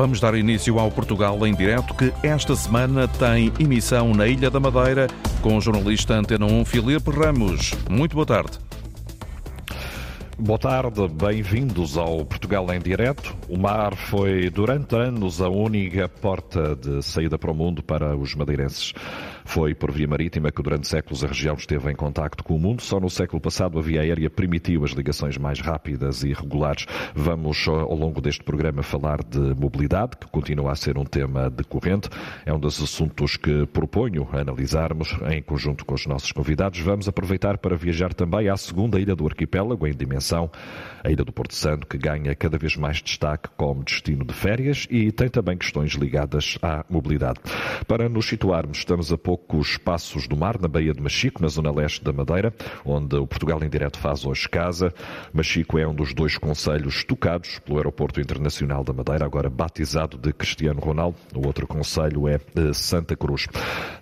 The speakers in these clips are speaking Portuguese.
Vamos dar início ao Portugal em direto, que esta semana tem emissão na Ilha da Madeira com o jornalista Antena 1 Filipe Ramos. Muito boa tarde. Boa tarde, bem-vindos ao Portugal em Direto. O mar foi durante anos a única porta de saída para o mundo para os madeirenses. Foi por via marítima que durante séculos a região esteve em contacto com o mundo. Só no século passado a via aérea permitiu as ligações mais rápidas e regulares. Vamos ao longo deste programa falar de mobilidade, que continua a ser um tema decorrente. É um dos assuntos que proponho analisarmos em conjunto com os nossos convidados. Vamos aproveitar para viajar também à segunda ilha do arquipélago em dimensão, a ilha do Porto Santo, que ganha cada vez mais destaque como destino de férias e tem também questões ligadas à mobilidade. Para nos situarmos, estamos a poucos passos do mar, na Baía de Machico, na zona leste da Madeira, onde o Portugal em Direto faz hoje casa. Machico é um dos dois conselhos tocados pelo Aeroporto Internacional da Madeira, agora batizado de Cristiano Ronaldo. O outro conselho é Santa Cruz.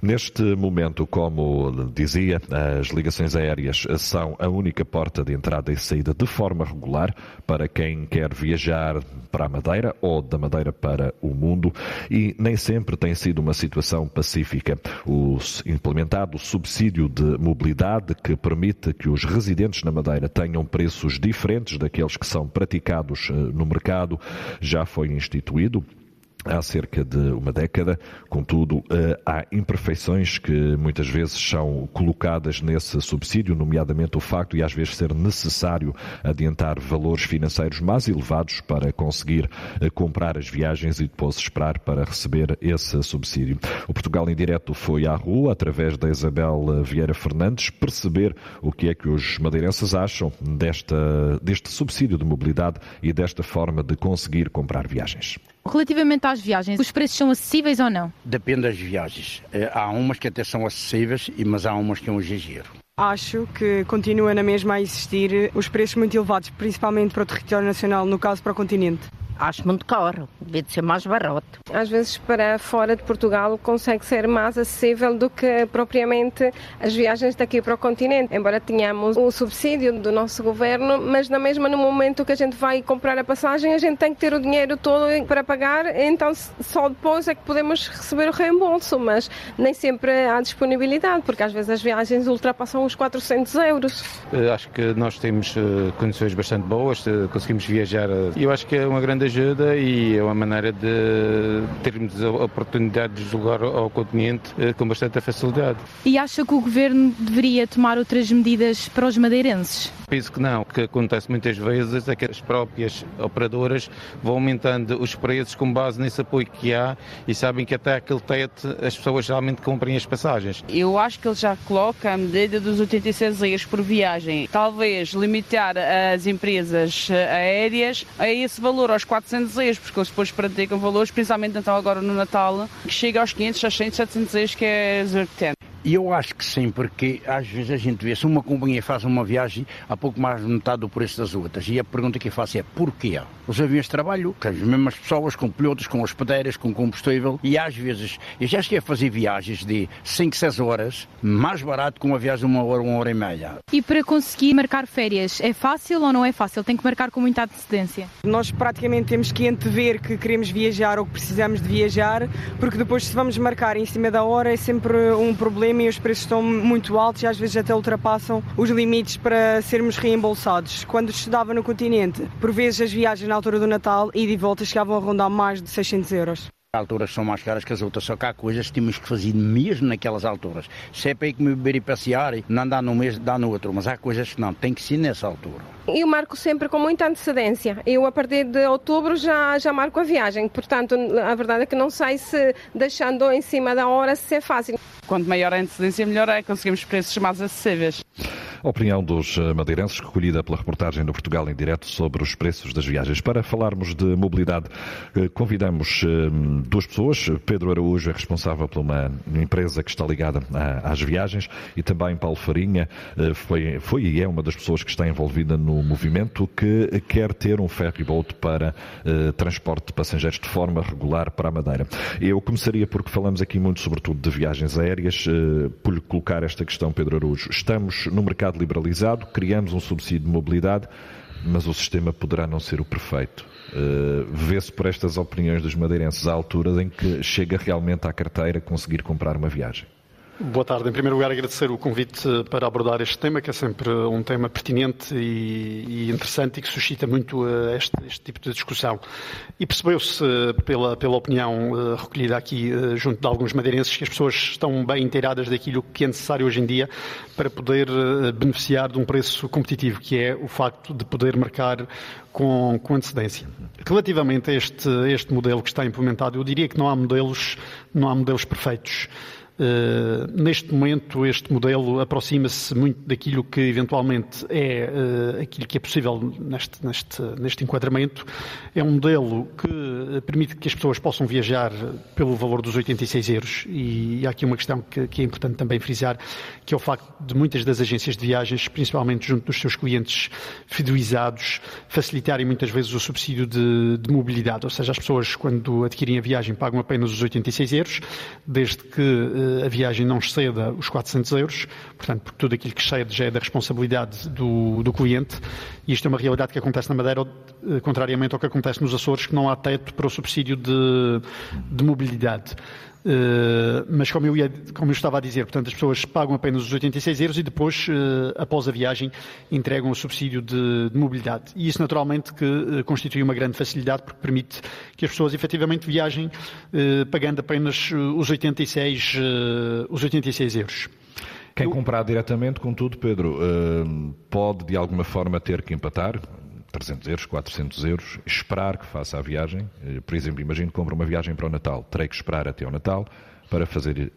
Neste momento, como dizia, as ligações aéreas são a única porta de entrada e saída de forma regular para quem quer viajar para a Madeira ou da Madeira para o mundo e nem sempre tem sido uma situação pacífica. O implementado subsídio de mobilidade que permite que os residentes na Madeira tenham preços diferentes daqueles que são praticados no mercado já foi instituído há cerca de uma década. Contudo, há imperfeições que muitas vezes são colocadas nesse subsídio, nomeadamente o facto de às vezes ser necessário adiantar valores financeiros mais elevados para conseguir comprar as viagens e depois esperar para receber esse subsídio. O Portugal em Direto foi à rua, através da Isabel Vieira Fernandes, perceber o que é que os madeirenses acham desta, deste subsídio de mobilidade e desta forma de conseguir comprar viagens. Relativamente às viagens, os preços são acessíveis ou não? Depende das viagens. Há umas que até são acessíveis, mas há umas que é um exagero. Acho que continua na mesma a existir os preços muito elevados, principalmente para o território nacional, no caso para o continente. Acho muito caro, devia de ser mais barato. Às vezes para fora de Portugal consegue ser mais acessível do que propriamente as viagens daqui para o continente. Embora tenhamos o subsídio do nosso governo, mas na mesma no momento que a gente vai comprar a passagem, a gente tem que ter o dinheiro todo para pagar, então só depois é que podemos receber o reembolso, mas nem sempre há disponibilidade, porque às vezes as viagens ultrapassam os 400 euros. Acho que nós temos condições bastante boas, conseguimos viajar. Eu acho que é uma grande ajuda e é uma maneira de termos a oportunidade de jogar ao continente com bastante facilidade. E acha que o governo deveria tomar outras medidas para os madeirenses? Penso que não. O que acontece muitas vezes é que as próprias operadoras vão aumentando os preços com base nesse apoio que há e sabem que até aquele teto as pessoas realmente comprem as passagens. Eu acho que ele já coloca a medida dos 86 euros por viagem. Talvez limitar as empresas aéreas a esse valor, aos 400 euros, porque eles depois praticam valores, principalmente então agora no Natal, que chega aos 500, 600, 700 euros, que é exorbitante. E eu acho que sim, porque às vezes a gente vê se uma companhia faz uma viagem a pouco mais de metade do preço das outras. E a pergunta que eu faço é porquê? Os aviões de trabalho, com as mesmas pessoas, com pilotos, com hospedeiras, com combustível, e às vezes eu já cheguei a fazer viagens de 5, 6 horas, mais barato que uma viagem de uma hora, uma hora e meia. E para conseguir marcar férias, é fácil ou não é fácil? Tem que marcar com muita antecedência? Nós praticamente temos que antever que queremos viajar ou que precisamos de viajar, porque depois se vamos marcar em cima da hora é sempre um problema e os preços estão muito altos e às vezes até ultrapassam os limites para sermos reembolsados. Quando estudava no continente, por vezes as viagens na altura do Natal e de volta chegavam a rondar mais de 600 euros alturas são mais caras que as outras, só que há coisas que temos que fazer mesmo naquelas alturas. Se é para ir comer, beber e passear, não dá no mês, dá no outro, mas há coisas que não, tem que ser nessa altura. Eu marco sempre com muita antecedência. Eu, a partir de outubro, já, já marco a viagem. Portanto, a verdade é que não sei se deixando em cima da hora se é fácil. Quanto maior a antecedência, melhor é. Conseguimos preços mais acessíveis. A opinião dos madeirenses, recolhida pela reportagem do Portugal em direto sobre os preços das viagens. Para falarmos de mobilidade, convidamos duas pessoas. Pedro Araújo é responsável por uma empresa que está ligada às viagens e também Paulo Farinha foi, foi e é uma das pessoas que está envolvida no movimento que quer ter um ferry boat para transporte de passageiros de forma regular para a Madeira. Eu começaria porque falamos aqui muito sobretudo de viagens aéreas, por lhe colocar esta questão, Pedro Araújo. Estamos no mercado liberalizado, criamos um subsídio de mobilidade, mas o sistema poderá não ser o perfeito. Uh, Vê-se por estas opiniões dos madeirenses à altura em que chega realmente à carteira conseguir comprar uma viagem. Boa tarde. Em primeiro lugar, agradecer o convite para abordar este tema, que é sempre um tema pertinente e, interessante e que suscita muito eh, este, este tipo de discussão. E percebeu-se pela, pela opinião eh, recolhida aqui eh, junto de alguns madeirenses que as pessoas estão bem inteiradas daquilo que é necessário hoje em dia para poder beneficiar de um preço competitivo, que é o facto de poder marcar com, com antecedência. Relativamente a este, este modelo que está implementado, eu diria que não há modelos, não há modelos perfeitos. Uh, neste momento, este modelo aproxima-se muito daquilo que eventualmente é uh, aquilo que é possível neste, neste, neste enquadramento. É um modelo que permite que as pessoas possam viajar pelo valor dos 86 euros. E, e há aqui uma questão que, que, é importante também frisar, que é o facto de muitas das agências de viagens, principalmente junto dos seus clientes fidelizados, facilitarem muitas vezes o subsídio de, de mobilidade. Ou seja, as pessoas, quando adquirem a viagem, pagam apenas os 86 euros, desde que a viagem não exceda os 400 euros, portanto, porque tudo aquilo que excede já é da responsabilidade do, do cliente, e isto é uma realidade que acontece na Madeira, eh, contrariamente ao que acontece nos Açores, que não há teto para o subsídio de, de mobilidade. Uh, mas como eu, ia, como eu, estava a dizer, portanto, as pessoas pagam apenas os 86 euros e depois, uh, após a viagem, entregam o subsídio de, de mobilidade. E isso, naturalmente, que uh, constitui uma grande facilidade porque permite que as pessoas efetivamente viajem pagando apenas os 86, os 86 euros. Quem eu... comprar diretamente, contudo, Pedro, pode de alguma forma ter que empatar 300 euros, 400 euros, esperar que faça a viagem. Eh, por exemplo, imagino que compra uma viagem para o Natal, terei que esperar até o Natal para fazer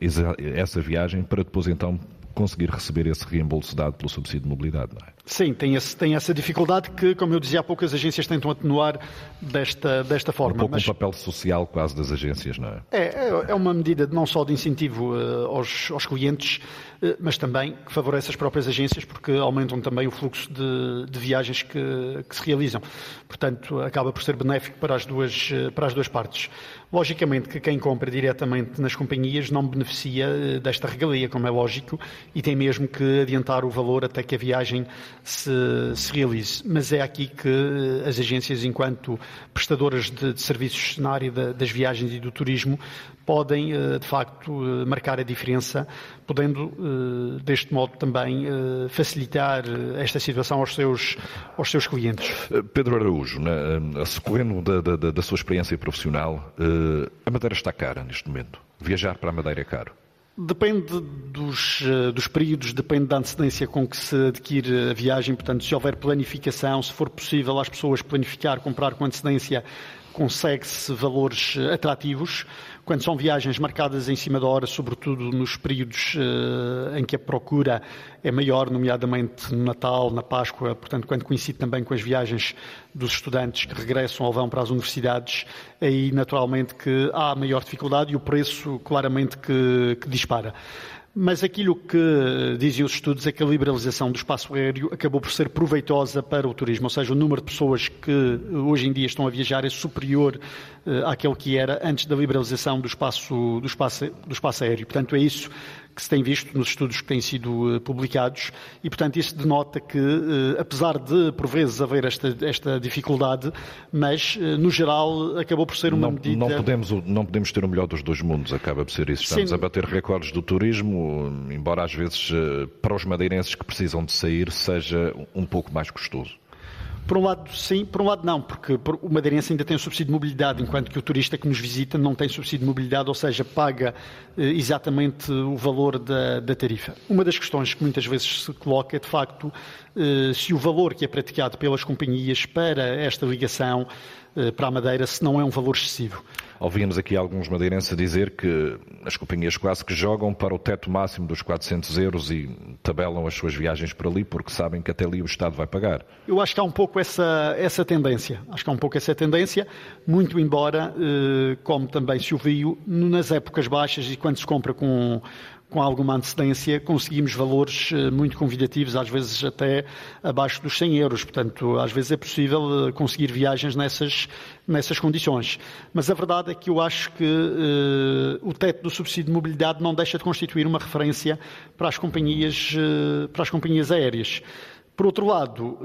essa viagem, para depois então conseguir receber esse reembolso dado pelo subsídio de mobilidade, não é? Sim, tem, esse, tem essa dificuldade que, como eu dizia há pouco, as agências tentam atenuar desta, desta forma. Um pouco mas... um papel social quase das agências, não é? É, é, é uma medida não só de incentivo uh, aos, aos clientes, uh, mas também que favorece as próprias agências, porque aumentam também o fluxo de, de viagens que, que, se realizam. Portanto, acaba por ser benéfico para as duas, uh, para as duas partes. Logicamente que quem compra diretamente nas companhias não beneficia desta regalia, como é lógico, e tem mesmo que adiantar o valor até que a viagem se, se realize. Mas é aqui que eh, as agências, enquanto prestadoras de, de serviços na área da, das viagens e do turismo, podem, eh, de facto, eh, marcar a diferença, podendo, deste modo, também facilitar esta situação aos seus, aos seus clientes. Pedro Araújo, na, sequendo da, da, da sua experiência profissional, a Madeira está cara neste momento. Viajar para a Madeira é caro. Depende dos, eh, dos, períodos, depende da antecedência com que se adquire a viagem. Portanto, se houver planificação, se for possível às pessoas planificar, comprar com antecedência, consegue-se valores eh, atrativos. Quando são viagens marcadas em cima da hora, sobretudo nos períodos uh, em que a procura é maior, nomeadamente no Natal, na Páscoa, portanto, quando coincide também com as viagens dos estudantes que regressam ou vão para as universidades, aí naturalmente que há maior dificuldade e o preço claramente que, que dispara. Mas aquilo que dizem os estudos é que a liberalização do espaço aéreo acabou por ser proveitosa para o turismo, ou seja, o número de pessoas que hoje em dia estão a viajar é superior uh, àquele que era antes da liberalização do espaço, do espaço, do espaço aéreo. Portanto, é isso que se tem visto nos estudos que têm sido eh, publicados e, portanto, isso denota que, eh, apesar de, por vezes, haver esta, esta dificuldade, mas, eh, no geral, acabou por ser uma não, medida... Não podemos, não podemos ter o melhor dos dois mundos, acaba por ser isso. Estamos Sim. a bater recordes do turismo, embora às vezes, para os madeirenses que precisam de sair, seja um pouco mais custoso. Por um lado, sim, por um lado, não, porque o madeirense ainda tem o subsídio de mobilidade, enquanto que o turista que nos visita não tem subsídio de mobilidade, ou seja, paga eh, exatamente o valor da, da, tarifa. Uma das questões que muitas vezes se coloca é, de facto, eh, se o valor que é praticado pelas companhias para esta ligação para a Madeira, se não é um valor excessivo. Ouvimos aqui alguns madeirenses dizer que as companhias quase que jogam para o teto máximo dos 400 euros e tabelam as suas viagens por ali porque sabem que até ali o Estado vai pagar. Eu acho que há um pouco essa, essa tendência. Acho que há um pouco essa tendência, muito embora, eh, como também se ouviu, nas épocas baixas e quando se compra com com alguma antecedência, conseguimos valores eh, muito convidativos, às vezes até abaixo dos 100 euros. Portanto, às vezes é possível eh, conseguir viagens nessas, nessas condições. Mas a verdade é que eu acho que uh, o teto do subsídio de mobilidade não deixa de constituir uma referência para as companhias, para as companhias aéreas. Por outro lado,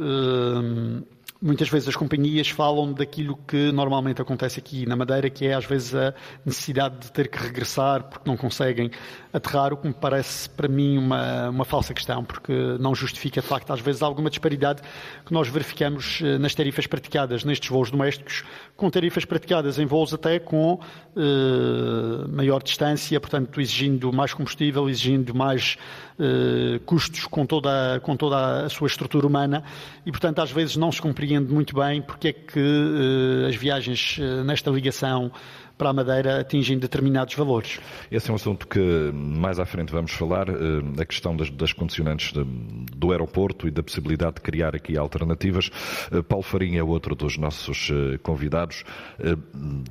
muitas vezes as companhias falam daquilo que normalmente acontece aqui na Madeira, que é às vezes a necessidade de ter que regressar porque não conseguem aterrar, o que me parece para mim uma, uma falsa questão, porque não justifica de facto às vezes alguma disparidade que nós verificamos eh, nas tarifas praticadas nestes voos domésticos, com tarifas praticadas em voos até com eh, maior distância, portanto exigindo mais combustível, exigindo mais eh, custos com toda, com toda a sua estrutura humana e portanto às vezes não se compreende muito bem porque é que eh, as viagens eh, nesta ligação para a Madeira atingem determinados valores. Esse é um assunto que mais à frente vamos falar, eh, a questão das, das condicionantes do aeroporto e da possibilidade de criar aqui alternativas. Eh, Paulo Farinha é outro dos nossos eh, convidados.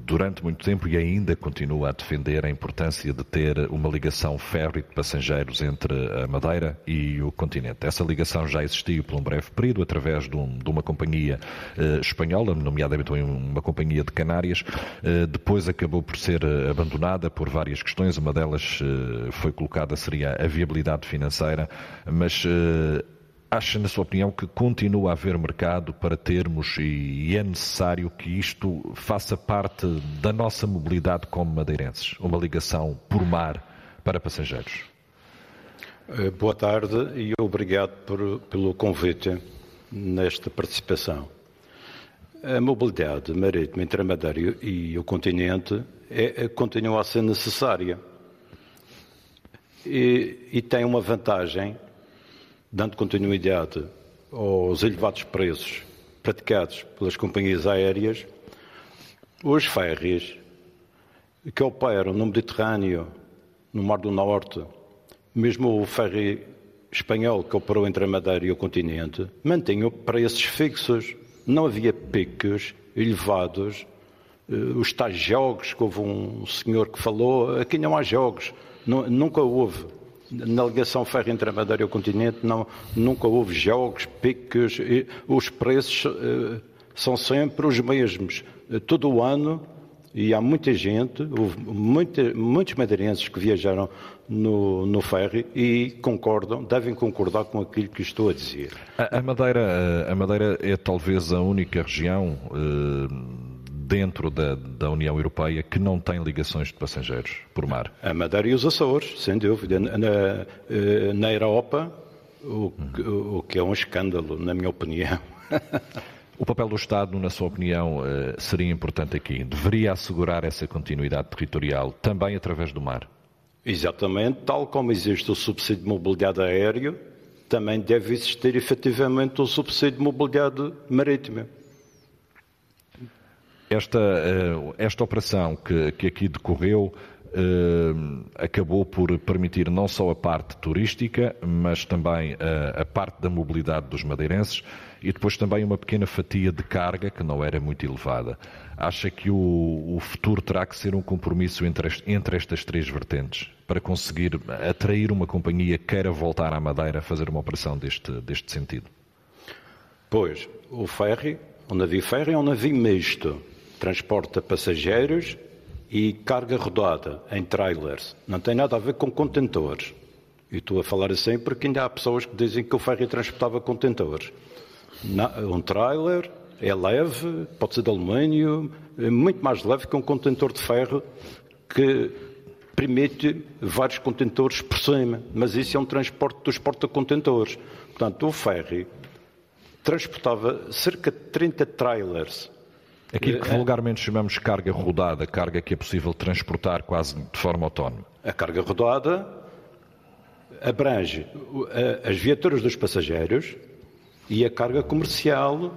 Durante muito tempo e ainda continua a defender a importância de ter uma ligação férrea de passageiros entre a Madeira e o continente. Essa ligação já existiu por um breve período através de, um, de uma companhia espanhola, nomeadamente uma companhia de Canárias. Depois a acabou por ser eh, abandonada por várias questões. Uma delas eh, foi colocada seria a viabilidade financeira, mas eh, acha, na sua opinião, que continua a haver mercado para termos e é necessário que isto faça parte da nossa mobilidade como madeirenses? Uma ligação por mar para passageiros? Boa tarde e obrigado por, pelo convite nesta participação. A mobilidade marítima entre a Madeira e o continente é, é, continua a ser necessária. E, e tem uma vantagem, dando continuidade aos elevados preços praticados pelas companhias aéreas, os ferries que operam no Mediterrâneo, no Mar do Norte, mesmo o ferry espanhol que operou entre a Madeira e o continente, mantêm preços fixos não havia picos elevados. Eh, os tais jogos, que houve um senhor que falou, aqui não há jogos, nunca houve. Na ligação ferro entre a Madeira e o continente, não, nunca houve jogos, picos, os preços eh, são sempre os mesmos. Eh, todo o ano, e há muita gente, houve muita, muitos madeirenses que viajaram no, no ferry e concordam, devem concordar com aquilo que estou a dizer. A, a Madeira, a Madeira é talvez a única região eh, dentro da, da, União Europeia que não tem ligações de passageiros por mar. A Madeira e os Açores, sem dúvida. Na, na, eh, na Europa, o, o que é um escândalo, na minha opinião. O papel do Estado, na sua opinião, eh, seria importante aqui? Deveria assegurar essa continuidade territorial também através do mar? Exatamente, tal como existe o subsídio de mobilidade aérea, também deve existir efetivamente o subsídio de mobilidade marítima. Esta, eh, esta operação que, que aqui decorreu acabou por permitir não só a parte turística, mas também a, a, parte da mobilidade dos madeirenses e depois também uma pequena fatia de carga que não era muito elevada. Acha que o, o futuro terá que ser um compromisso entre, entre estas três vertentes para conseguir atrair uma companhia que queira voltar à Madeira a fazer uma operação deste, deste sentido? Pois, o ferry, o navio ferry é um navio misto, transporta passageiros e carga rodada em trailers. Não tem nada a ver com contentores. E estou a falar assim porque ainda há pessoas que dizem que o ferry transportava contentores. Um trailer é leve, pode ser de alumínio, é muito mais leve que um contentor de ferro que permite vários contentores por cima. Mas isso é um transporte dos porta-contentores. Portanto, o ferry transportava cerca de 30 trailers Aquilo que vulgarmente chamamos carga rodada, carga que é possível transportar quase de forma autónoma. A carga rodada abrange as viaturas dos passageiros e a carga comercial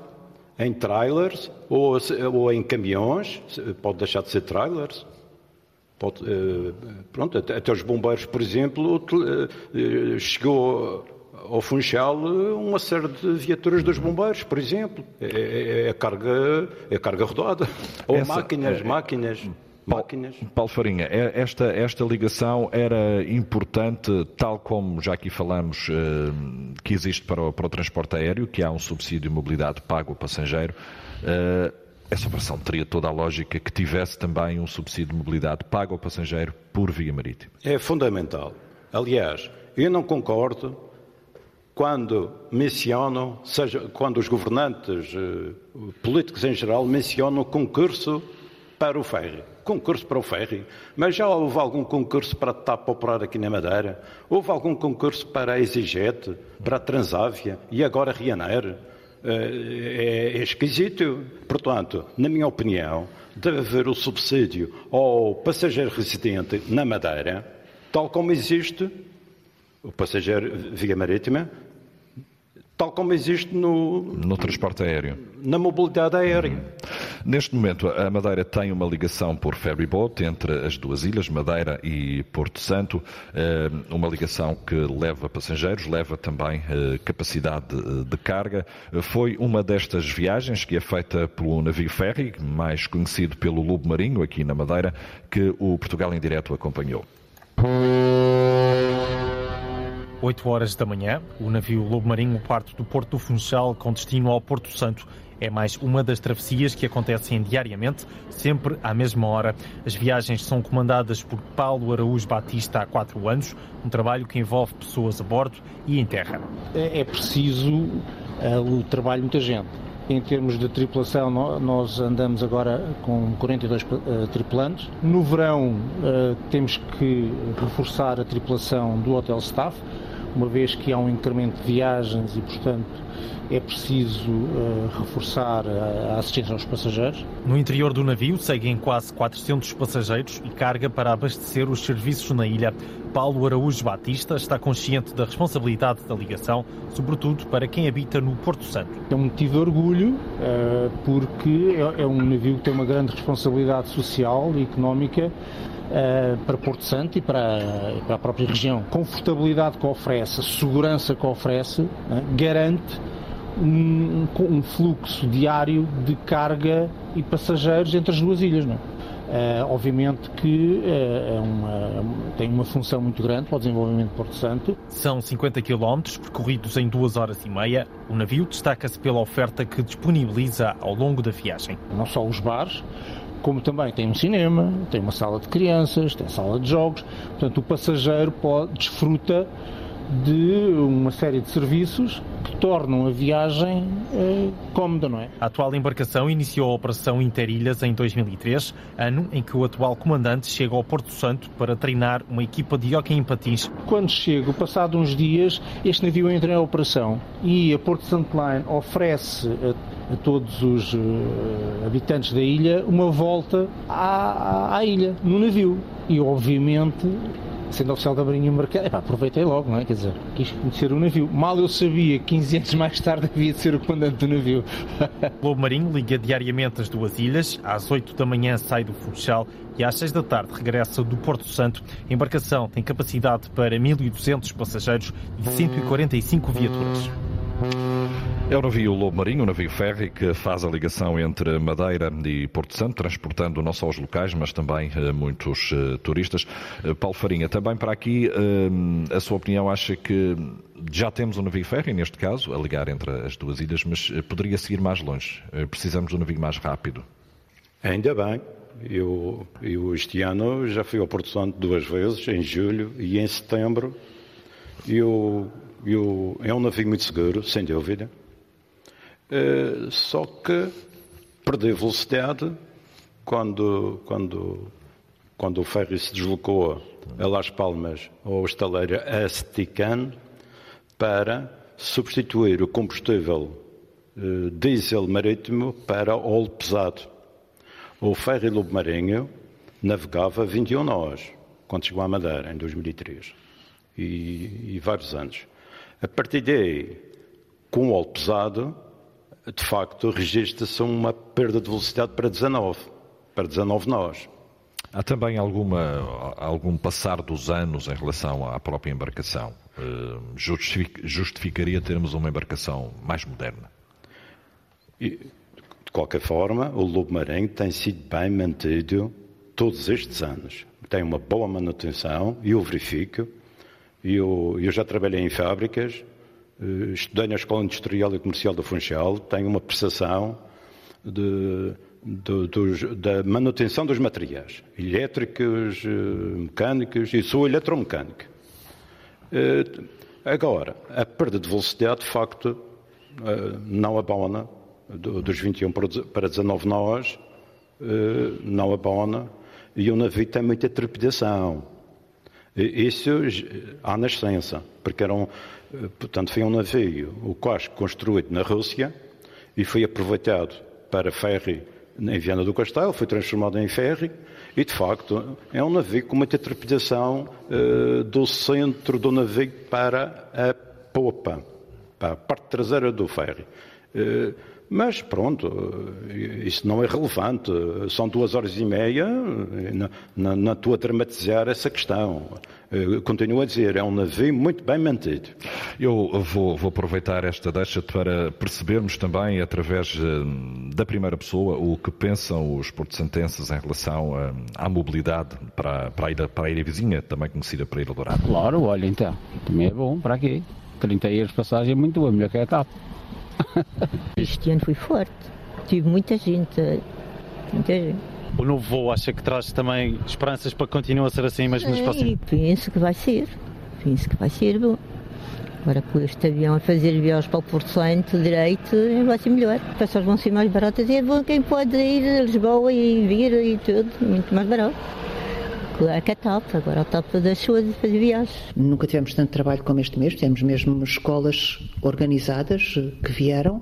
em trailers ou, ou em caminhões, pode deixar de ser trailers. Pode, eh, pronto, até, os bombeiros, por exemplo, eh, chegou ao Funchal uma série de viaturas dos bombeiros, por exemplo. É, é, é a, carga, é a carga rodada. Ou Essa, máquinas, é, máquinas. Máquinas. Paulo Farinha, é, esta, esta ligação era importante, tal como já aqui falamos, eh, que existe para o, para o transporte aéreo, que há um subsídio de mobilidade pago ao passageiro. Eh, essa operação teria toda a lógica que tivesse também um subsídio de mobilidade pago ao passageiro por via marítima. É fundamental. Aliás, eu não concordo quando mencionam, seja quando os governantes eh, políticos em geral mencionam concurso para o ferry. Concurso para o ferry. Mas já houve algum concurso para a TAP operar aqui na Madeira? Houve algum concurso para a EasyJet, para a Transávia e agora a Ryanair? É, é esquisito. Portanto, na minha opinião, deve haver o subsídio ao passageiro residente na Madeira, tal como existe o passageiro via marítima, tal como existe no, no transporte aéreo. Na mobilidade aérea. Uhum. Neste momento, a Madeira tem uma ligação por ferryboat entre as duas ilhas, Madeira e Porto Santo, eh, uma ligação que leva passageiros, leva também eh, capacidade de carga. Foi uma destas viagens que é feita pelo navio ferry, mais conhecido pelo Lobo Marinho, aqui na Madeira, que o Portugal em Direto acompanhou. 8 horas da manhã, o navio Lobo Marinho parte do Porto do Funchal com destino ao Porto Santo. É mais uma das travessias que acontecem diariamente, sempre à mesma hora. As viagens são comandadas por Paulo Araújo Batista há quatro anos, um trabalho que envolve pessoas a bordo e em terra. É, é preciso uh, o trabalho de muita gente. Em termos de tripulação, nós andamos agora com 42 uh, eh, tripulantes. No verão, uh, temos que reforçar a tripulação do hotel staff uma vez que há um incremento de viagens e, portanto, é preciso uh, reforçar a, assistência aos passageiros. No interior do navio seguem quase 400 passageiros e carga para abastecer os serviços na ilha. Paulo Araújo Batista está consciente da responsabilidade da ligação, sobretudo para quem habita no Porto Santo. É um motivo de orgulho, uh, porque é, é um navio que tem uma grande responsabilidade social e económica uh, para Porto Santo e para, para, a própria região. Confortabilidade que oferece, segurança que oferece, garante um, um, fluxo diário de carga e passageiros entre as duas ilhas. Não é? Uh, obviamente que uh, é uma, tem uma função muito grande para o desenvolvimento de Porto Santo. São 50 km percorridos em duas horas e meia. O navio destaca-se pela oferta que disponibiliza ao longo da viagem. Não só os bares, como também tem um cinema, tem uma sala de crianças, tem sala de jogos, portanto o passageiro pode, desfruta de uma série de serviços que tornam a viagem eh, cómoda, não é? A atual embarcação iniciou a operação Interilhas em 2003, ano em que o atual comandante chega ao Porto Santo para treinar uma equipa de hockey em patins. Quando chego, passado uns dias, este navio entra em operação e a Porto Santo Line oferece a, a todos os uh, habitantes da ilha uma volta à, à ilha, no navio. E, obviamente, sendo oficial da Marinha Mercado, epá, aproveitei logo, não é? Quer dizer, quis conhecer o navio. Mal eu sabia, 15 anos mais tarde, havia de ser o comandante do navio. Lobo Marinho liga diariamente as duas ilhas. Às 8 da manhã sai do Funchal e às 6 da tarde regressa do Porto Santo. A embarcação tem capacidade para 1.200 passageiros e 145 viaturas. É o navio Lobo Marinho, o navio ferry, que faz a ligação entre Madeira e Porto Santo, transportando não só os locais, mas também uh, muitos uh, turistas. Uh, Paulo Farinha, também para aqui, a sua opinião acha que já temos um navio ferry, neste caso, a ligar entre as duas ilhas, mas poderia seguir mais longe? precisamos de um navio mais rápido? Ainda bem. Eu, eu este ano já fui ao Porto Santo duas vezes, em julho e em setembro. Eu eu, é um navio muito seguro, sem dúvida. Uh, só que perdeu velocidade quando, quando, quando o ferry se deslocou a Las Palmas ou a estaleira Astican para substituir o combustível uh, diesel marítimo para óleo pesado. O ferry Lobo Marinho navegava 21 nós quando chegou à Madeira, em 2003, e, e vários anos. A partir daí, com o óleo pesado, de facto, registra-se uma perda de velocidade para 19, para 19 nós. Há também alguma, algum passar dos anos em relação à própria embarcação? Eh, justificaria termos uma embarcação mais moderna? E, de qualquer forma, o Lobo Marinho tem sido bem mantido todos estes anos. Tem uma boa manutenção e eu verifico eu, eu já trabalhei em fábricas, eh, estudei na Escola Industrial e Comercial do Funchal, tenho uma prestação de, de, dos, da manutenção dos materiais, elétricos, eh, mecânicos, e sou eletromecânico. Eh, Agora, a perda de velocidade, de facto, não abona, dos 21 para 19 nós, não abona, e o navio tem muita trepidação. Isso há nascença, porque era um, eh, portanto, foi um navio, o Quasco, construído na Rússia e foi aproveitado para ferry em Viana do Castelo, foi transformado em ferry e, de facto, é um navio com muita trepidação uh, do centro do navio para a popa, para a parte traseira do ferry. Uh, mas pronto, isso não é relevante. São duas horas e meia, não, não estou a dramatizar essa questão. Continuo a dizer, é um navio muito bem mantido. Eu vou, vou aproveitar esta deixa para percebermos também, através eh, da primeira pessoa, o que pensam os porto-santenses em relação eh, à mobilidade para, para, a ilha, para a ilha vizinha, também conhecida por Ilha Dourada. Claro, olha então, também é bom para aqui. 30 euros de passagem é muito bom, melhor que a etapa. Este ano foi forte. Tive muita gente. Muita gente. O novo voo acha que traz também esperanças para que continue a ser assim mesmo nos próximos? Penso que vai ser. Penso que vai ser bom. Agora com este avião a fazer viagens para o Porto Santo direito vai ser melhor. As pessoas vão ser mais baratas e é bom quem pode ir a Lisboa e vir e tudo, muito mais barato. É que a TAP, agora a TAP deixou de fazer viagens. Nunca tivemos tanto trabalho como este mês, temos mesmo escolas organizadas que vieram.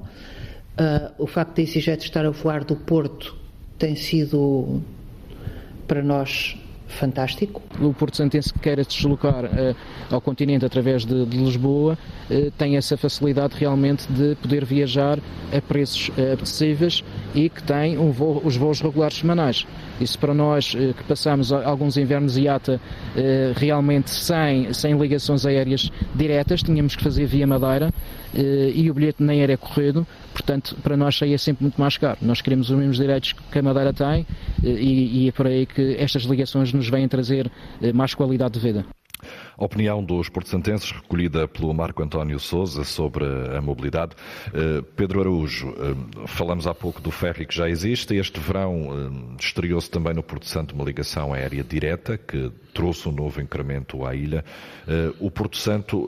Uh, o facto da EasyJet estar a voar do Porto tem sido para nós fantástico. O Porto Santense que queira deslocar uh, ao continente através de, de Lisboa uh, tem essa facilidade realmente de poder viajar a preços uh, apetecíveis e que tem um voo, os voos regulares semanais. Isso para nós que passamos alguns invernos IATA realmente sem, sem ligações aéreas diretas, tínhamos que fazer via Madeira e o bilhete nem era corrido, portanto para nós saía sempre muito mais caro. Nós queremos os mesmos direitos que a Madeira tem e, e é por aí que estas ligações nos vêm trazer eh, mais qualidade de vida. A opinião dos portugueses recolhida pelo Marco António Souza sobre a mobilidade. Eh, Pedro Araújo, eh, falamos há pouco do ferry que já existe. Este verão estreou-se também no Porto Santo uma ligação aérea direta que trouxe um novo incremento à ilha. O Porto Santo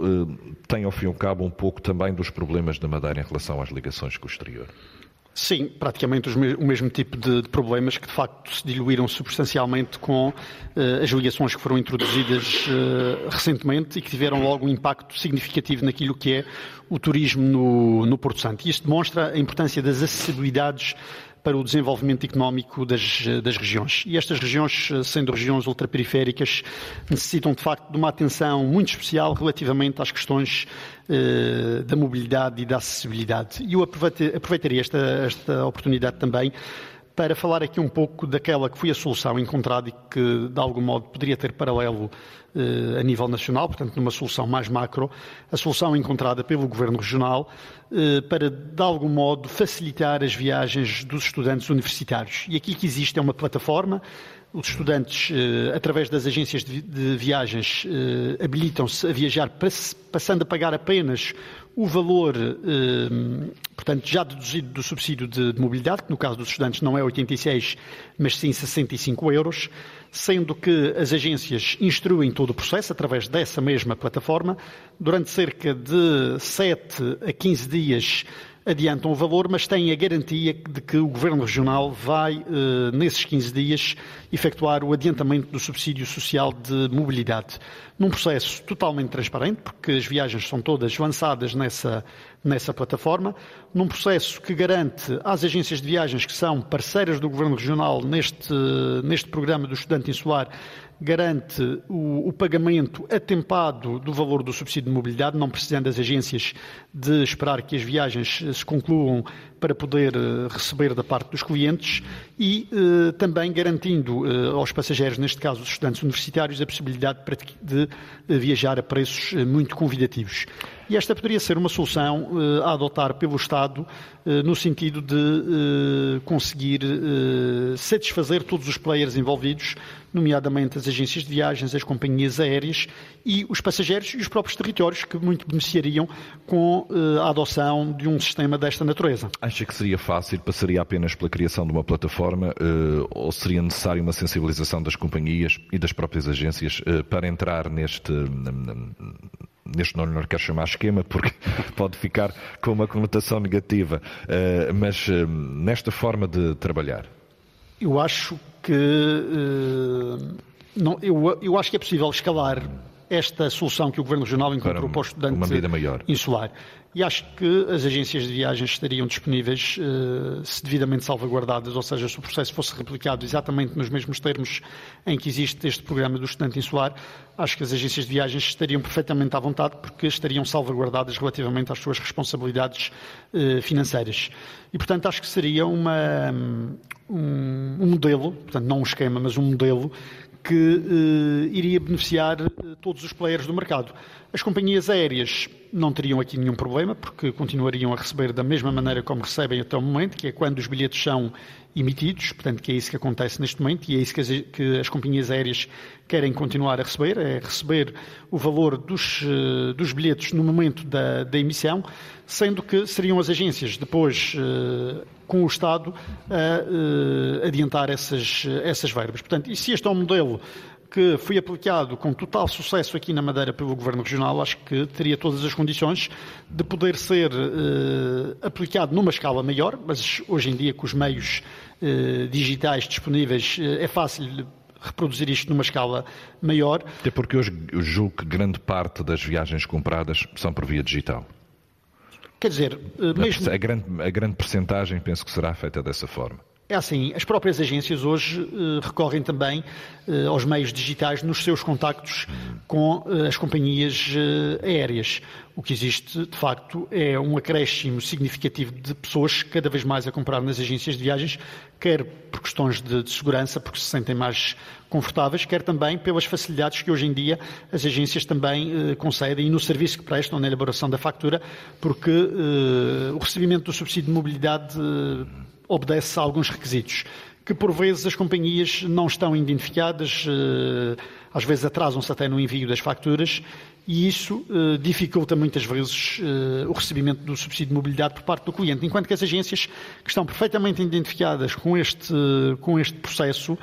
tem, ao fim e ao cabo, um pouco também dos problemas da Madeira em relação às ligações com o exterior. Sim, praticamente o mesmo tipo de, de, problemas que de facto se diluíram substancialmente com uh, as ligações que foram introduzidas uh, recentemente e que tiveram logo um impacto significativo naquilo que é o turismo no, no Porto Santo. E isto demonstra a importância das acessibilidades para o desenvolvimento económico das, das, regiões. E estas regiões, sendo regiões ultraperiféricas, necessitam de facto de uma atenção muito especial relativamente às questões eh, da mobilidade e da acessibilidade. E eu aproveitaria esta, esta oportunidade também para falar aqui um pouco daquela que foi a solução encontrada e que, de algum modo, poderia ter paralelo eh, a nível nacional, portanto, numa solução mais macro, a solução encontrada pelo Governo Regional eh, para, de algum modo, facilitar as viagens dos estudantes universitários. E aqui que existe é uma plataforma os estudantes, eh, através das agências de viagens, eh, habilitam-se a viajar passando a pagar apenas o valor, eh, portanto, já deduzido do subsídio de mobilidade, que no caso dos estudantes não é 86, mas sim 65 euros, sendo que as agências instruem todo o processo através dessa mesma plataforma. Durante cerca de 7 a 15 dias adiantam o valor, mas têm a garantia de que o Governo Regional vai, eh, nesses 15 dias, efetuar o adiantamento do subsídio social de mobilidade. Num processo totalmente transparente, porque as viagens são todas lançadas nessa, nessa plataforma, num processo que garante às agências de viagens que são parceiras do Governo Regional neste, neste programa do estudante insular garante o, o, pagamento atempado do valor do subsídio de mobilidade, não precisando as agências de esperar que as viagens se concluam para poder eh, receber da parte dos clientes e eh, também garantindo eh, aos passageiros, neste caso os estudantes universitários, a possibilidade de, de viajar a preços eh, muito convidativos. E esta poderia ser uma solução uh, a adotar pelo Estado uh, no sentido de uh, conseguir satisfazer todos os players envolvidos, nomeadamente as agências de viagens, as companhias aéreas e os passageiros e os próprios territórios que muito beneficiariam com a adoção de um sistema desta natureza. Acha que seria fácil, passaria apenas pela criação de uma plataforma ou seria necessária uma sensibilização das companhias e das próprias agências para entrar neste neste não lhe quero chamar esquema porque pode ficar com uma conotação negativa, uh, mas uh, nesta forma de trabalhar? Eu acho que uh, não, eu, eu acho que é possível escalar esta solução que o Governo Regional encontrou para, o estudante uma medida maior. insular. E acho que as agências de viagens estariam disponíveis, uh, se devidamente salvaguardadas, ou seja, se o processo fosse replicado exatamente nos mesmos termos em que existe este programa do estudante insular, acho que as agências de viagens estariam perfeitamente à vontade, porque estariam salvaguardadas relativamente às suas responsabilidades uh, financeiras. E, portanto, acho que seria uma, um, um modelo, portanto, não um esquema, mas um modelo que uh, iria beneficiar uh, todos os players do mercado. As companhias aéreas não teriam aqui nenhum problema, porque continuariam a receber da mesma maneira como recebem até o momento, que é quando os bilhetes são emitidos, portanto, que é isso que acontece neste momento e é isso que as, que as companhias aéreas querem continuar a receber, é receber o valor dos, uh, dos bilhetes no momento da, da, emissão, sendo que seriam as agências depois com o Estado a adiantar essas, essas verbas. Portanto, e se este é um modelo que foi aplicado com total sucesso aqui na Madeira pelo Governo Regional, acho que teria todas as condições de poder ser eh, aplicado numa escala maior, mas hoje em dia com os meios eh, digitais disponíveis é fácil reproduzir isto numa escala maior. Até porque hoje julgo que grande parte das viagens compradas são por via digital. Quer dizer, mesmo... a, grande, a grande percentagem penso que será feita dessa forma. É assim, as próprias agências hoje uh, recorrem também uh, aos meios digitais nos seus contactos com uh, as companhias aéreas. O que existe, de facto, é um acréscimo significativo de pessoas cada vez mais a comprar nas agências de viagens, quer por questões de, de segurança, porque se sentem mais confortáveis, quer também pelas facilidades que hoje em dia as agências também concedem e no serviço que prestam na elaboração da factura, porque o recebimento do subsídio de mobilidade obedece a alguns requisitos que por vezes as companhias não estão identificadas, eh, às vezes atrasam-se até no envio das facturas e isso eh, dificulta muitas vezes eh, o recebimento do subsídio de mobilidade por parte do cliente, enquanto que as agências que estão perfeitamente identificadas com este, com este processo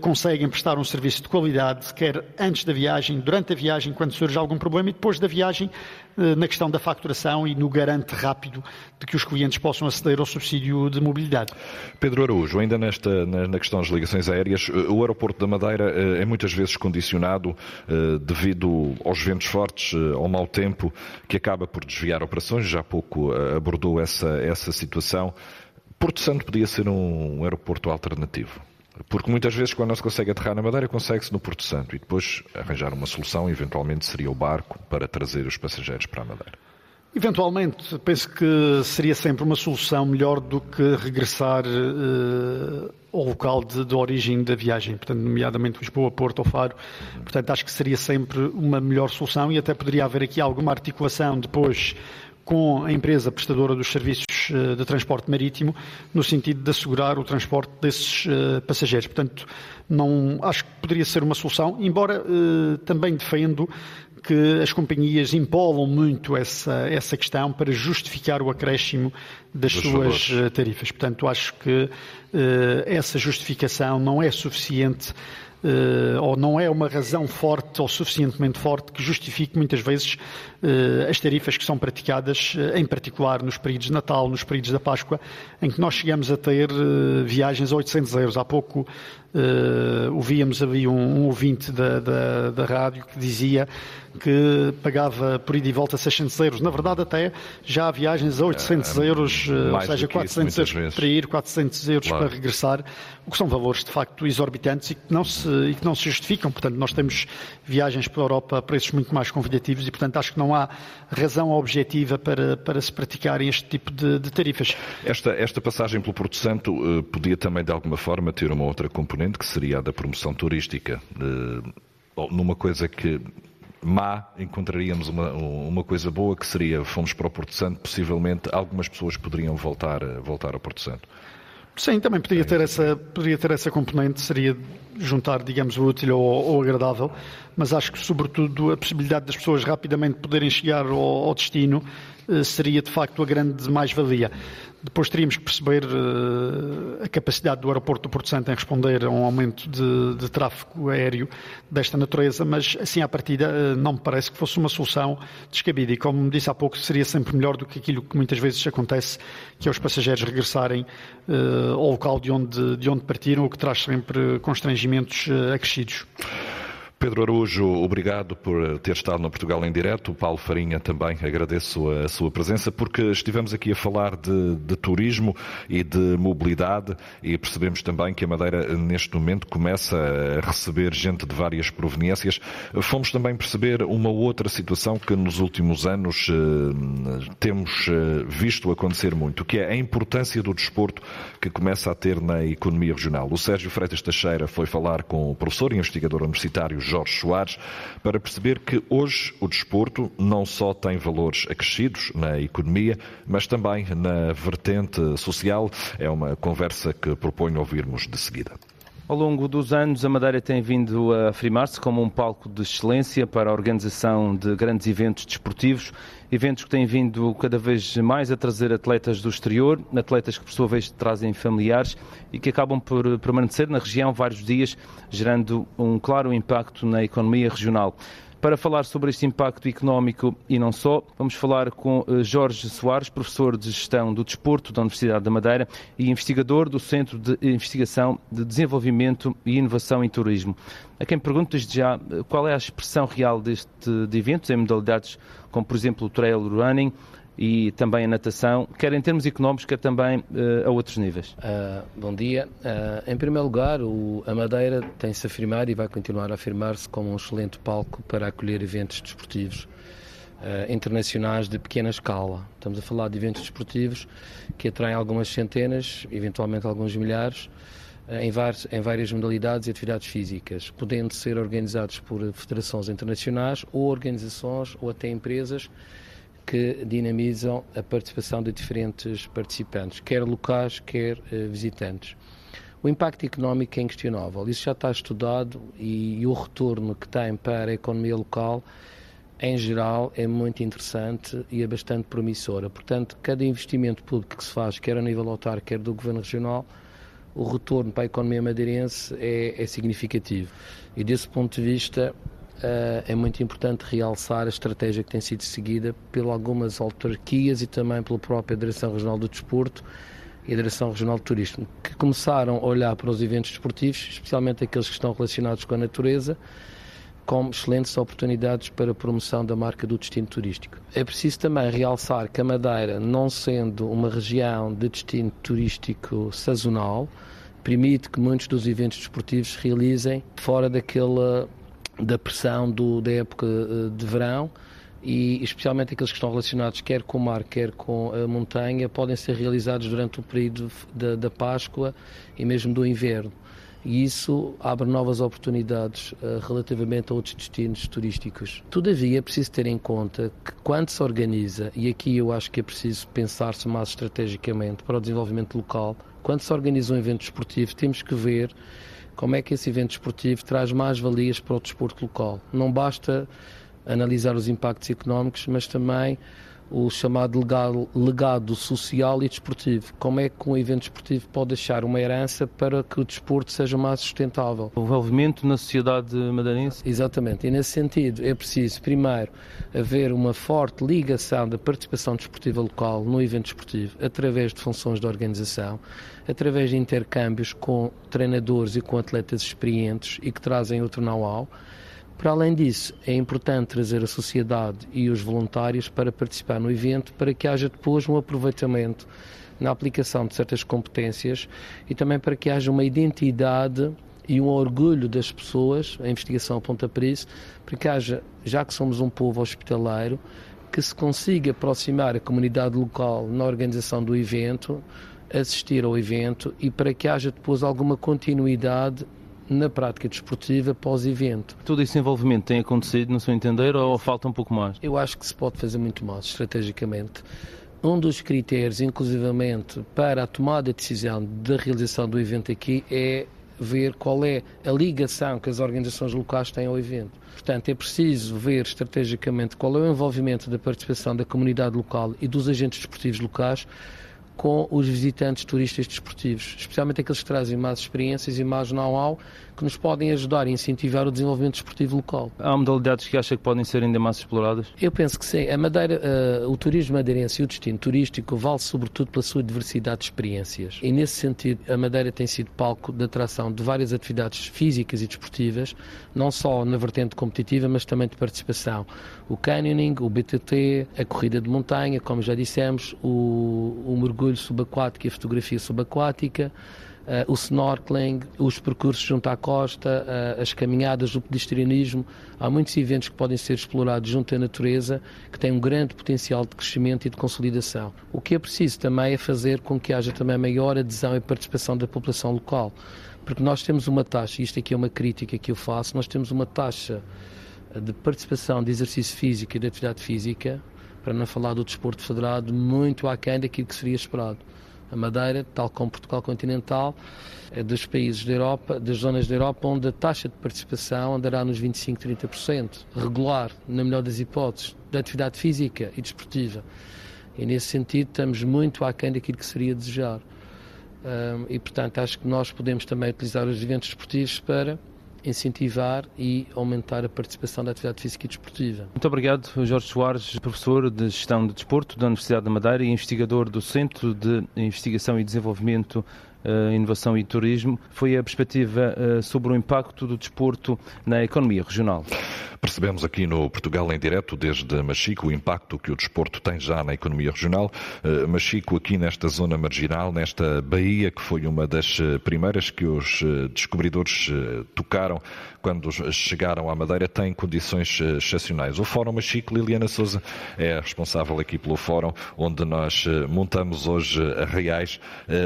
conseguem prestar um serviço de qualidade, quer antes da viagem, durante a viagem, quando surge algum problema, e depois da viagem, eh, na questão da facturação e no garante rápido de que os clientes possam aceder ao subsídio de mobilidade. Pedro Araújo, ainda nesta, na questão das ligações aéreas, eh, o aeroporto da Madeira é muitas vezes condicionado devido aos ventos fortes, ao mau tempo, que acaba por desviar operações, já há pouco abordou essa, essa situação. Porto Santo podia ser um aeroporto alternativo? Porque muitas vezes, quando não se consegue aterrar na Madeira, consegue-se no Porto Santo e depois arranjar uma solução, eventualmente seria o barco para trazer os passageiros para a Madeira. Eventualmente, penso que seria sempre uma solução melhor do que regressar uh, ao local de, de, origem da viagem, portanto, nomeadamente Lisboa, Porto ou Faro. Portanto, acho que seria sempre uma melhor solução e até poderia haver aqui alguma articulação depois com a empresa prestadora dos serviços eh, de transporte marítimo, no sentido de assegurar o transporte desses uh, passageiros. Portanto, não, acho que poderia ser uma solução, embora uh, também defendo que as companhias empolam muito essa, essa questão para justificar o acréscimo das Dos suas valores. tarifas. Portanto, acho que essa justificação não é suficiente ou não é uma razão forte ou suficientemente forte que justifique muitas vezes uh, as tarifas que são praticadas, uh, em particular nos períodos de Natal, nos períodos da Páscoa, em que nós chegamos a ter viagens a 800 euros. Há pouco ouvíamos ali um, um ouvinte da, da, da rádio que dizia que pagava por ida e volta 600 euros. Na verdade, até já há viagens a 800 é, euros, ou seja, 400 euros vezes. para ir, 400 euros claro. para regressar, o que são valores de facto exorbitantes e que, não se, e que não se justificam. Portanto, nós temos viagens para a Europa a preços muito mais convidativos e, portanto, acho que não há razão objetiva para, para se praticarem este tipo de, de tarifas. Esta, esta passagem pelo Porto Santo uh, podia também, de alguma forma, ter uma outra componente, que seria a da promoção turística. Uh, numa coisa que má, encontraríamos uma, uma coisa boa que seria, fomos para o Porto Santo, possivelmente algumas pessoas poderiam voltar, voltar ao Porto Santo. Sim, também poderia ter essa, poderia ter essa componente, seria juntar, digamos, o útil ao, agradável, mas acho que, sobretudo, a possibilidade das pessoas rapidamente poderem chegar ao, ao destino seria de facto a grande mais-valia. Depois teríamos que perceber uh, a capacidade do aeroporto do Porto Santo em responder a um aumento de, de tráfego aéreo desta natureza, mas assim à partida uh, não me parece que fosse uma solução descabida. E como disse há pouco, seria sempre melhor do que aquilo que muitas vezes acontece, que é os passageiros regressarem ao local de onde, de onde partiram, o que traz sempre constrangimentos acrescidos. Pedro Araújo, obrigado por ter estado no Portugal em Direto. Paulo Farinha também agradeço a sua presença, porque estivemos aqui a falar de, de, turismo e de mobilidade e percebemos também que a Madeira, neste momento, começa a receber gente de várias proveniências. Fomos também perceber uma outra situação que nos últimos anos eh, temos eh, visto acontecer muito, que é a importância do desporto que começa a ter na economia regional. O Sérgio Freitas Teixeira foi falar com o professor e investigador universitário Jorge Soares, para perceber que hoje o desporto não só tem valores acrescidos na economia, mas também na vertente social. É uma conversa que proponho ouvirmos de seguida. Ao longo dos anos, a Madeira tem vindo a afirmar-se como um palco de excelência para a organização de grandes eventos desportivos, eventos que têm vindo cada vez mais a trazer atletas do exterior, atletas que por sua vez trazem familiares e que acabam por permanecer na região vários dias, gerando um claro impacto na economia regional. Para falar sobre este impacto económico e não só, vamos falar com eh, Jorge Soares, professor de Gestão do Desporto da Universidade da Madeira e investigador do Centro de Investigação de Desenvolvimento e Inovação em Turismo. A quem pergunto desde já eh, qual é a expressão real deste de eventos em modalidades como, por exemplo, o trail running, e também a natação, quer em termos económicos, quer também uh, a outros níveis? Uh, bom dia. Uh, em primeiro lugar, o, a Madeira tem-se afirmar e vai continuar a afirmar-se como um excelente palco para acolher eventos desportivos internacionais de pequena escala. Estamos a falar de eventos desportivos que atraem algumas centenas, eventualmente alguns milhares, em, em várias modalidades e atividades físicas, podendo ser organizados por federações internacionais ou organizações ou até empresas que dinamizam a participação de diferentes participantes, quer locais, quer uh, visitantes. O impacto económico é inquestionável, isso já está estudado e, o retorno que tem para a economia local, em geral, é muito interessante e é bastante promissora. Portanto, cada investimento público que se faz, quer a nível local, quer do governo regional, o retorno para a economia madeirense é, é significativo. E desse ponto de vista, é muito importante realçar a estratégia que tem sido seguida por algumas autarquias e também pela própria Direção Regional do Desporto e a Direção Regional de Turismo, que começaram a olhar para os eventos desportivos, especialmente aqueles que estão relacionados com a natureza, como excelentes oportunidades para a promoção da marca do destino turístico. É preciso também realçar que a Madeira, não sendo uma região de destino turístico sazonal, permite que muitos dos eventos desportivos se realizem fora daquela da pressão do, da época eh, de verão e especialmente aqueles que estão relacionados quer com o mar, quer com a montanha, podem ser realizados durante o período da, da Páscoa e mesmo do inverno. E isso abre novas oportunidades uh, relativamente a outros destinos turísticos. Todavia, é preciso ter em conta que quando se organiza, e aqui eu acho que é preciso pensar-se mais estrategicamente para o desenvolvimento local, quando se organiza um evento esportivo, temos que ver como é que esse evento esportivo traz mais valias para o desporto local. Não basta analisar os impactos económicos, mas também o chamado legado, legado social e desportivo. Como é que um evento desportivo pode deixar uma herança para que o desporto seja mais sustentável? O envolvimento na sociedade madeirense? Exatamente, e nesse sentido é preciso, primeiro, haver uma forte ligação da participação desportiva local no evento desportivo, através de funções de organização, através de intercâmbios com treinadores e com atletas experientes e que trazem outro know-how para além disso, é importante trazer a sociedade e os voluntários para participar no evento, para que haja depois um aproveitamento na aplicação de certas competências e também para que haja uma identidade e um orgulho das pessoas, a investigação aponta para isso, para que haja, já que somos um povo hospitaleiro, que se consiga aproximar a comunidade local na organização do evento, assistir ao evento e para que haja depois alguma continuidade na prática desportiva pós-evento. Todo esse envolvimento tem acontecido, no seu entender, ou falta um pouco mais? Eu acho que se pode fazer muito mais, estrategicamente. Um dos critérios, inclusivamente, para a tomada de decisão da realização do evento aqui é ver qual é a ligação que as organizações locais têm ao evento. Portanto, é preciso ver estrategicamente qual é o envolvimento da participação da comunidade local e dos agentes desportivos locais com os visitantes turistas desportivos, especialmente aqueles que trazem mais experiências e mais know-how que nos podem ajudar a incentivar o desenvolvimento desportivo local. Há modalidades que acha que podem ser ainda mais exploradas? Eu penso que sim. A Madeira, uh, o turismo madeirense e o destino turístico vale sobretudo pela sua diversidade de experiências. E nesse sentido, a Madeira tem sido palco de atração de várias atividades físicas e desportivas, não só na vertente competitiva, mas também de participação. O canyoning, o BTT, a corrida de montanha, como já dissemos, o, o mergulho subaquático e a fotografia subaquática, o snorkeling, os percursos junto à costa, uh, as caminhadas, o pedestrianismo. Há muitos eventos que podem ser explorados junto à natureza, que têm um grande potencial de crescimento e de consolidação. O que é preciso também é fazer com que haja também maior adesão e participação da população local. Porque nós temos uma taxa, isto aqui é uma crítica que eu faço, nós temos uma taxa de participação de exercício físico e de atividade física, para não falar do desporto federado, muito aquém daquilo que seria esperado. A Madeira, tal como Portugal continental, é dos países da Europa, das zonas da Europa, onde a taxa de participação andará nos 25, 30%, regular, na melhor das hipóteses, da atividade física e desportiva. E nesse sentido estamos muito aquém daquilo que seria desejar. E portanto acho que nós podemos também utilizar os eventos desportivos para incentivar e aumentar a participação da atividade física e desportiva. Muito obrigado, Jorge Soares, professor de Gestão de Desporto da Universidade da Madeira e investigador do Centro de Investigação e Desenvolvimento Inovação e Turismo. Foi a perspectiva uh, sobre o impacto do desporto na economia regional. Percebemos aqui no Portugal em direto, desde Machico, o impacto que o desporto tem já na economia regional. Uh, Machico, aqui nesta zona marginal, nesta baía que foi uma das primeiras que os descobridores tocaram quando chegaram à Madeira, tem condições excepcionais. O Fórum Machico, Liliana Souza, é responsável aqui pelo Fórum, onde nós montamos hoje a Reais.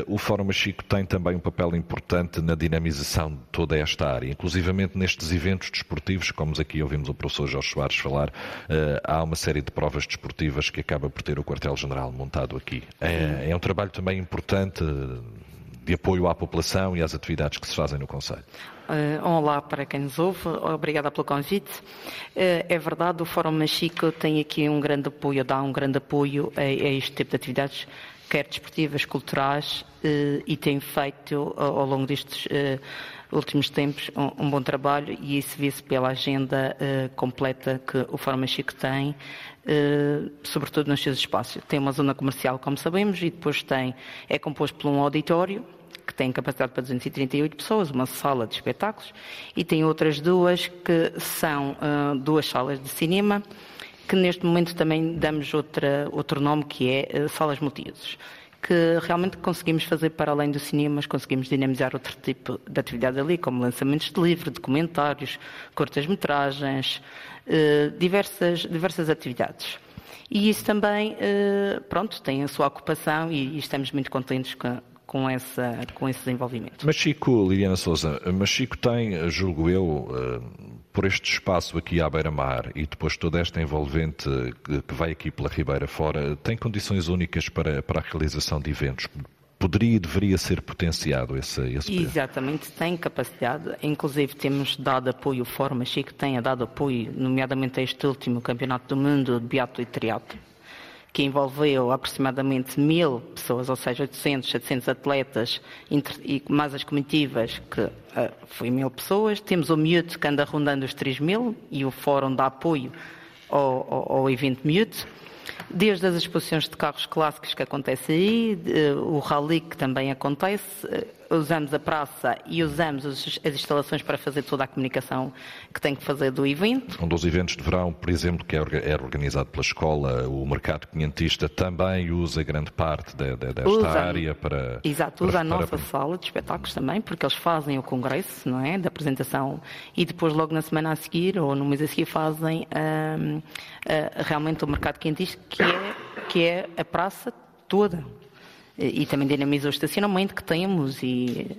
O Fórum Machico tem também um papel importante na dinamização de toda esta área, inclusivamente nestes eventos desportivos, como aqui ouvimos o professor Jorge Soares falar, eh, há uma série de provas desportivas que acaba por ter o quartel-general montado aqui. É, é um trabalho também importante de apoio à população e às atividades que se fazem no Conselho. Uh, olá para quem nos ouve, obrigada pelo convite. Uh, é verdade, o Fórum Machico tem aqui um grande apoio, dá um grande apoio a, a este tipo de atividades quer desportivas, culturais, eh, e tem feito ao longo destes eh, últimos tempos um, bom trabalho e isso vê-se pela agenda eh, completa que o Fórum Chico tem, sobretudo nos seus espaços. Tem uma zona comercial, como sabemos, e depois tem, é composto por um auditório, que tem capacidade para 238 pessoas, uma sala de espetáculos, e tem outras duas que são duas salas de cinema, que neste momento também damos outra, outro nome que é salas multiusos que realmente conseguimos fazer para além do cinema, mas conseguimos dinamizar outro tipo de atividade ali, como lançamentos de livro, documentários, curtas-metragens, uh, diversas, diversas atividades. E isso também, uh, pronto, tem a sua ocupação e estamos muito contentes com, com, essa, com esse desenvolvimento. Mas Chico, Liliana Souza, mas Chico tem, julgo eu, por este espaço aqui à beira-mar e depois toda esta envolvente que vai aqui pela Ribeira fora, tem condições únicas para, para a realização de eventos? Poderia e deveria ser potenciado esse, esse Exatamente, tem capacidade. Inclusive temos dado apoio, o Fórum Chico tem dado apoio, nomeadamente a este último Campeonato do Mundo de Beato e Triatlo que envolveu aproximadamente mil pessoas, ou seja, 800, 700 atletas e mais as comitivas, que uh, foi mil pessoas. Temos o Mute, que anda rondando os 3 mil, e o Fórum dá apoio ao, ao, ao evento Mute. Desde as exposições de carros clássicos que acontece aí, o rally que também acontece, usamos a praça e usamos as instalações para fazer toda a comunicação que tem que fazer do evento. Um dos eventos de verão, por exemplo, que é, é organizado pela escola, o Mercado Quinhentista também usa grande parte de, de, desta usa, área para... Exato, para, usa a nossa para... sala de espetáculos também, porque eles fazem o congresso, não é, da apresentação, e depois logo na semana a seguir, ou no mês a seguir, fazem hum, realmente o Mercado Quinhentista, que é, que é a praça toda e também dinamiza o estacionamento que temos e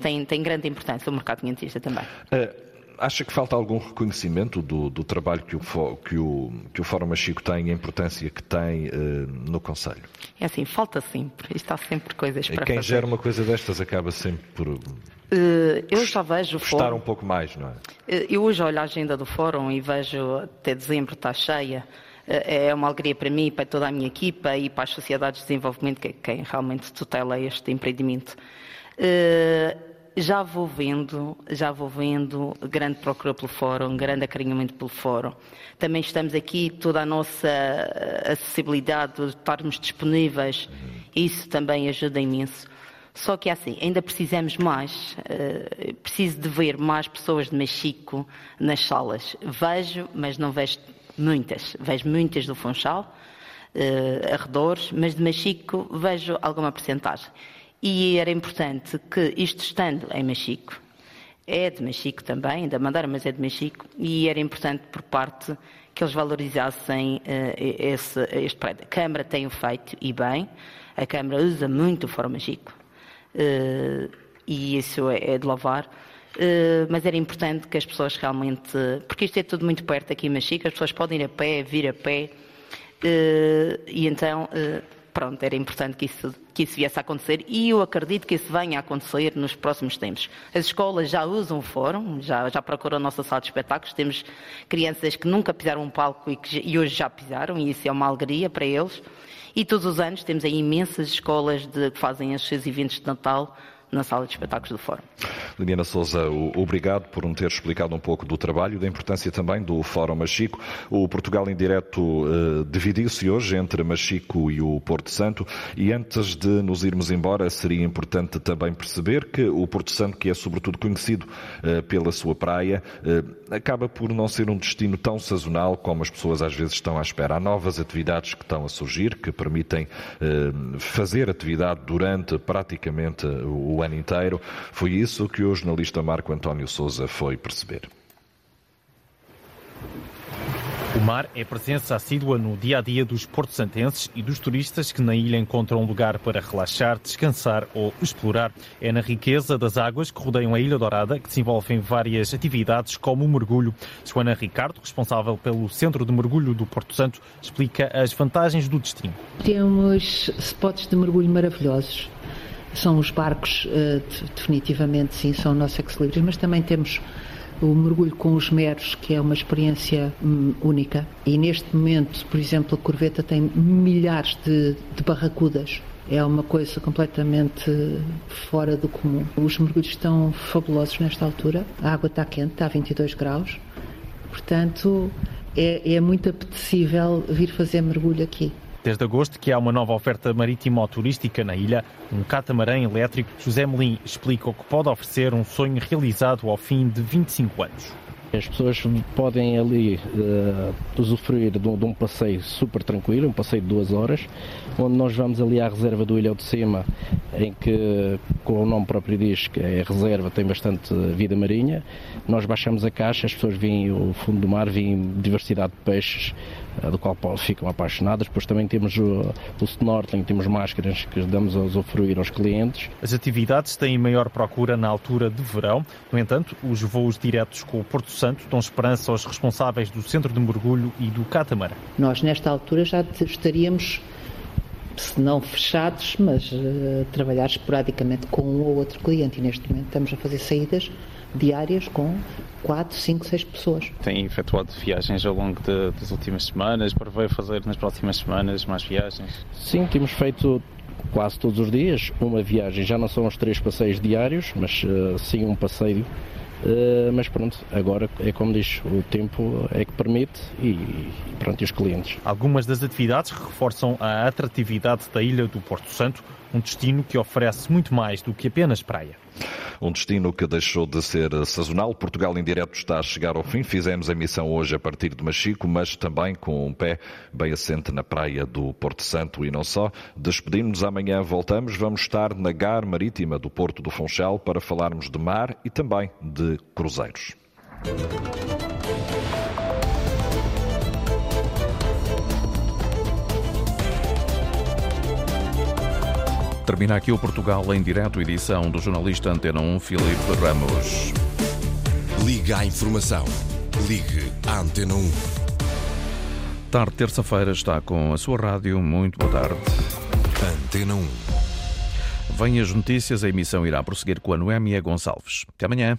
tem, tem grande importância o mercado quinhentista também. Uh, acha que falta algum reconhecimento do, do trabalho que o, que, o, que o Fórum Machico tem, a importância que tem uh, no Conselho? É assim, falta sempre. Está sempre coisas para Quem fazer. gera uma coisa destas acaba sempre por. Uh, eu já vejo o Fórum. um pouco mais, não é? Uh, eu hoje olho a agenda do Fórum e vejo até dezembro está cheia. É uma alegria para mim, para toda a minha equipa e para as sociedades de desenvolvimento, que é quem realmente tutela este empreendimento. Já vou vendo, já vou vendo grande procura pelo fórum, grande acarinhamento pelo fórum. Também estamos aqui, toda a nossa acessibilidade, de estarmos disponíveis, isso também ajuda imenso. Só que é assim, ainda precisamos mais, uh, preciso de ver mais pessoas de Machico nas salas. Vejo, mas não vejo muitas. Vejo muitas do Funchal, uh, arredores, mas de Machico vejo alguma porcentagem. E era importante que isto estando em Machico, é de Machico também, da Madeira, mas é de Machico, e era importante por parte que eles valorizassem uh, esse, este prédio. A Câmara tem o feito e bem, a Câmara usa muito o Fórum Machico, uh, e isso é, é de louvar. Uh, mas era importante que as pessoas realmente. Porque isto é tudo muito perto aqui em Machico, as pessoas podem ir a pé, vir a pé, e então pronto, era importante que isso, que isso viesse a acontecer e eu acredito que isso venha a acontecer nos próximos tempos. As escolas já usam o fórum, já, já procuram a nossa sala de espetáculos, temos crianças que nunca pisaram um palco e, que, e hoje já pisaram e isso é uma alegria para eles. E todos os anos temos aí imensas escolas de, que fazem os seus eventos de Natal na sala de espetáculos do Fórum. Liliana Souza, obrigado por nos ter explicado um pouco do trabalho da importância também do Fórum Machico. O Portugal em Direto uh, dividiu-se hoje entre Machico e o Porto Santo e antes de nos irmos embora seria importante também perceber que o Porto Santo, que é sobretudo conhecido uh, pela sua praia, uh, acaba por não ser um destino tão sazonal como as pessoas às vezes estão à espera. Há novas atividades que estão a surgir que permitem fazer atividade durante praticamente o o ano inteiro. Foi isso que o jornalista Marco António Souza foi perceber. O mar é presença assídua no dia a dia dos porto-santenses e dos turistas que na ilha encontram lugar para relaxar, descansar ou explorar. É na riqueza das águas que rodeiam a Ilha Dourada que desenvolvem várias atividades, como o mergulho. Joana Ricardo, responsável pelo Centro de Mergulho do Porto Santo, explica as vantagens do destino. Temos spots de mergulho maravilhosos são os barcos, uh, definitivamente, sim, são o nosso ex-libris, mas também temos o mergulho com os meros, que é uma experiência um, única. E neste momento, por exemplo, a Corveta tem milhares de, de barracudas. É uma coisa completamente fora do comum. Os mergulhos estão fabulosos nesta altura. A água está quente, está a 22 graus. Portanto, é, é muito apetecível vir fazer mergulho aqui. Desde agosto que há uma nova oferta marítima turística na ilha, um catamarã elétrico. José Melim explica o que pode oferecer um sonho realizado ao fim de 25 anos. As pessoas podem ali uh, usufruir de um, de um, passeio super tranquilo, um passeio de duas horas, onde nós vamos ali à reserva do Ilhéu de Cima, em que, como o nome próprio diz, que é reserva, tem bastante vida marinha. Nós baixamos a caixa, as pessoas veem o fundo do mar, veem diversidade de peixes, uh, do qual ficam apaixonadas. Depois também temos o, o snorkeling, temos máscaras que damos a usufruir aos clientes. As atividades têm maior procura na altura de verão, no entanto, os voos diretos com o Porto Santo dão esperança aos responsáveis do Centro de Mergulho e do Catamarã. Nós, nesta altura, já estaríamos, se não fechados, mas uh, trabalhar esporadicamente com um ou outro cliente. E neste momento estamos a fazer saídas diárias com 4, 5, 6 pessoas. Tem efetuado viagens ao longo de, das últimas semanas, prevê fazer nas próximas semanas mais viagens? Sim, temos feito quase todos os dias uma viagem. Já não são os três passeios diários, mas uh, sim um passeio Uh, mas pronto, agora é como diz, o tempo é que permite e pronto, e os clientes. Algumas das atividades reforçam a atratividade da ilha do Porto Santo, um destino que oferece muito mais do que apenas praia. Um destino que deixou de ser sazonal. Portugal em direto está a chegar ao fim. Fizemos a missão hoje a partir de Machico, mas também com um pé bem assente na praia do Porto Santo e não só. Despedimos-nos amanhã, voltamos. Vamos estar na Gar Marítima do Porto do Funchal para falarmos de mar e também de cruzeiros. Termina aqui o Portugal em direto, edição do jornalista Antena 1, Filipe Ramos. Liga à informação. Ligue à Antena 1. Tarde, terça-feira, está com a sua rádio. Muito boa tarde. Antena 1. Vêm as notícias, a emissão irá prosseguir com a Noémia Gonçalves. Até amanhã.